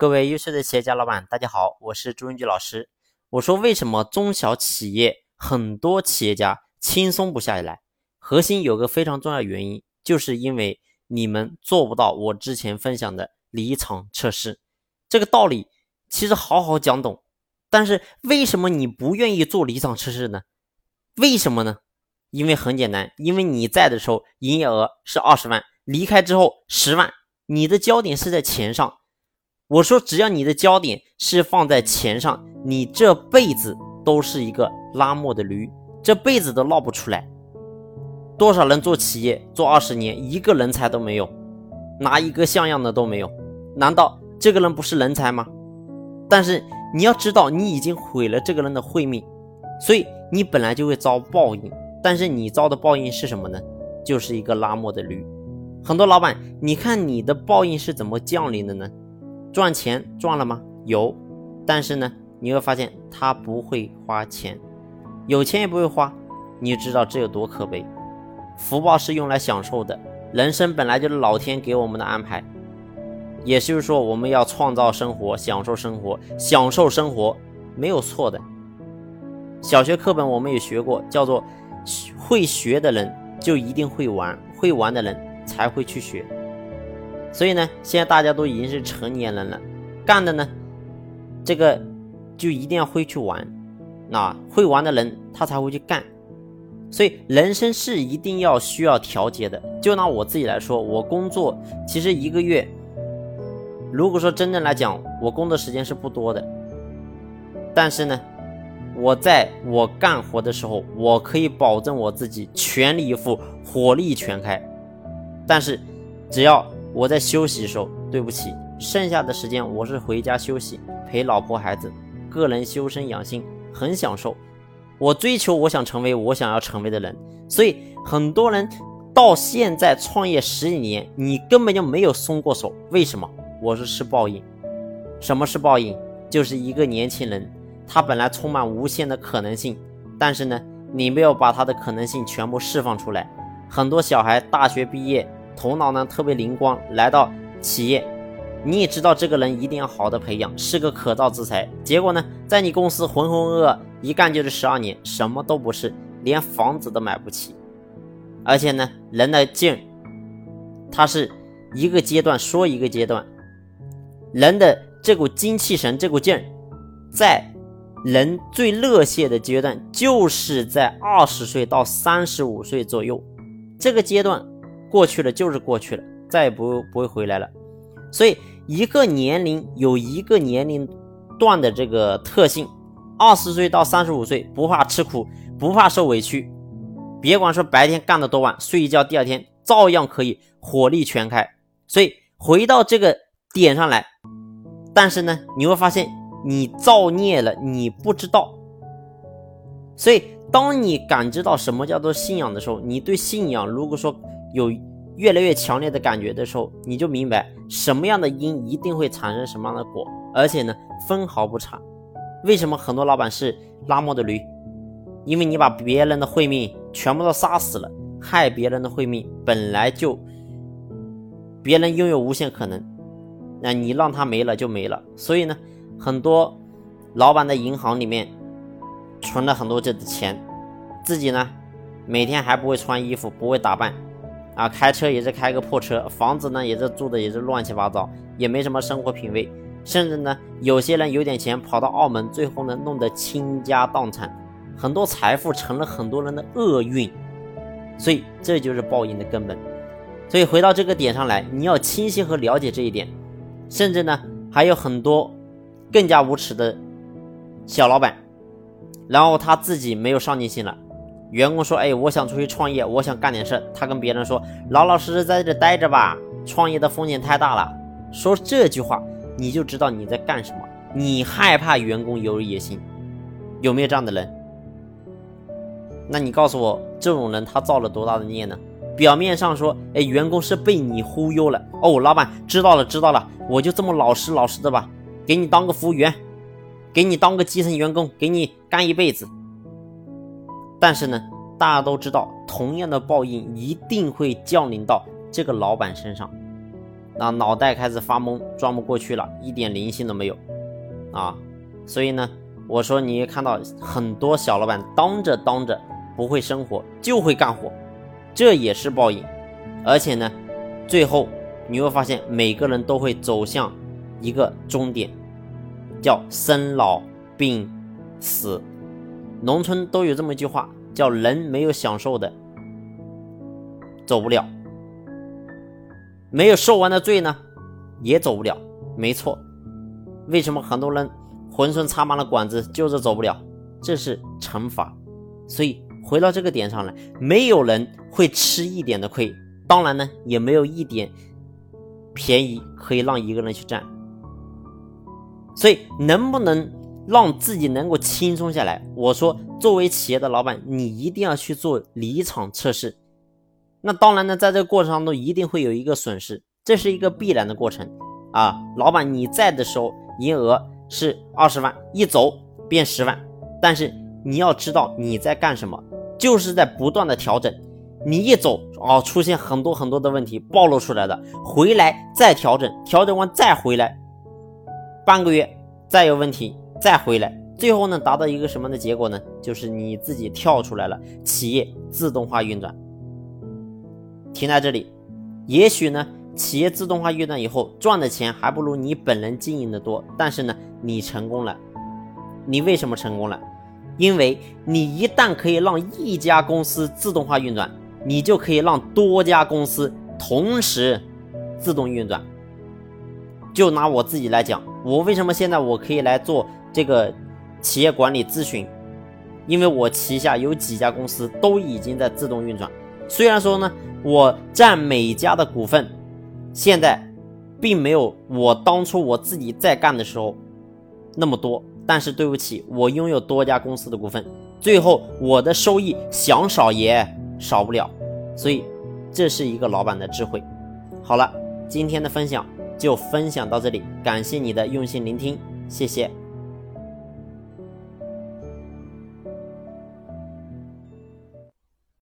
各位优秀的企业家老板，大家好，我是朱文举老师。我说为什么中小企业很多企业家轻松不下来？核心有个非常重要原因，就是因为你们做不到我之前分享的离场测试。这个道理其实好好讲懂，但是为什么你不愿意做离场测试呢？为什么呢？因为很简单，因为你在的时候营业额是二十万，离开之后十万。你的焦点是在钱上，我说只要你的焦点是放在钱上，你这辈子都是一个拉磨的驴，这辈子都闹不出来。多少人做企业做二十年，一个人才都没有，拿一个像样的都没有，难道这个人不是人才吗？但是你要知道，你已经毁了这个人的慧命，所以你本来就会遭报应。但是你遭的报应是什么呢？就是一个拉磨的驴。很多老板，你看你的报应是怎么降临的呢？赚钱赚了吗？有，但是呢，你会发现他不会花钱，有钱也不会花，你知道这有多可悲。福报是用来享受的，人生本来就是老天给我们的安排，也就是说我们要创造生活，享受生活，享受生活没有错的。小学课本我们也学过，叫做会学的人就一定会玩，会玩的人。才会去学，所以呢，现在大家都已经是成年人了，干的呢，这个就一定要会去玩，那会玩的人他才会去干，所以人生是一定要需要调节的。就拿我自己来说，我工作其实一个月，如果说真正来讲，我工作时间是不多的，但是呢，我在我干活的时候，我可以保证我自己全力以赴，火力全开。但是，只要我在休息的时候，对不起，剩下的时间我是回家休息，陪老婆孩子，个人修身养性，很享受。我追求我想成为我想要成为的人。所以很多人到现在创业十几年，你根本就没有松过手。为什么？我是是报应。什么是报应？就是一个年轻人，他本来充满无限的可能性，但是呢，你没有把他的可能性全部释放出来。很多小孩大学毕业。头脑呢特别灵光，来到企业，你也知道这个人一定要好的培养，是个可造之才。结果呢，在你公司浑浑噩噩一干就是十二年，什么都不是，连房子都买不起。而且呢，人的劲儿，他是一个阶段说一个阶段，人的这股精气神，这股劲儿，在人最热血的阶段，就是在二十岁到三十五岁左右，这个阶段。过去了就是过去了，再也不不会回来了。所以一个年龄有一个年龄段的这个特性，二十岁到三十五岁不怕吃苦，不怕受委屈，别管说白天干的多晚，睡一觉第二天照样可以火力全开。所以回到这个点上来，但是呢，你会发现你造孽了，你不知道。所以当你感知到什么叫做信仰的时候，你对信仰如果说。有越来越强烈的感觉的时候，你就明白什么样的因一定会产生什么样的果，而且呢分毫不差。为什么很多老板是拉磨的驴？因为你把别人的慧命全部都杀死了，害别人的慧命本来就别人拥有无限可能，那你让他没了就没了。所以呢，很多老板的银行里面存了很多这的钱，自己呢每天还不会穿衣服，不会打扮。啊，开车也是开个破车，房子呢也是住的也是乱七八糟，也没什么生活品味，甚至呢，有些人有点钱跑到澳门，最后呢弄得倾家荡产，很多财富成了很多人的厄运，所以这就是报应的根本。所以回到这个点上来，你要清晰和了解这一点，甚至呢还有很多更加无耻的小老板，然后他自己没有上进心了。员工说：“哎，我想出去创业，我想干点事。”他跟别人说：“老老实实在这待着吧，创业的风险太大了。”说这句话，你就知道你在干什么。你害怕员工有野心，有没有这样的人？那你告诉我，这种人他造了多大的孽呢？表面上说：“哎，员工是被你忽悠了。”哦，老板知道了，知道了，我就这么老实老实的吧，给你当个服务员，给你当个基层员工，给你干一辈子。但是呢，大家都知道，同样的报应一定会降临到这个老板身上。那脑袋开始发懵，转不过去了，一点灵性都没有啊。所以呢，我说你看到很多小老板当着当着不会生活，就会干活，这也是报应。而且呢，最后你会发现每个人都会走向一个终点，叫生老病死。农村都有这么一句话，叫人没有享受的走不了，没有受完的罪呢也走不了。没错，为什么很多人浑身插满了管子就是走不了？这是惩罚。所以回到这个点上来，没有人会吃一点的亏。当然呢，也没有一点便宜可以让一个人去占，所以能不能让自己能够轻松下来？我说，作为企业的老板，你一定要去做离场测试。那当然呢，在这个过程当中，一定会有一个损失，这是一个必然的过程啊。老板你在的时候，营业额是二十万，一走变十万，但是你要知道你在干什么，就是在不断的调整。你一走哦，出现很多很多的问题暴露出来的，回来再调整，调整完再回来，半个月再有问题再回来，最后呢达到一个什么的结果呢？就是你自己跳出来了，企业自动化运转，停在这里，也许呢企业自动化运转以后赚的钱还不如你本人经营的多，但是呢你成功了，你为什么成功了？因为你一旦可以让一家公司自动化运转。你就可以让多家公司同时自动运转。就拿我自己来讲，我为什么现在我可以来做这个企业管理咨询？因为我旗下有几家公司都已经在自动运转。虽然说呢，我占每家的股份现在并没有我当初我自己在干的时候那么多，但是对不起，我拥有多家公司的股份，最后我的收益想少也。少不了，所以这是一个老板的智慧。好了，今天的分享就分享到这里，感谢你的用心聆听，谢谢。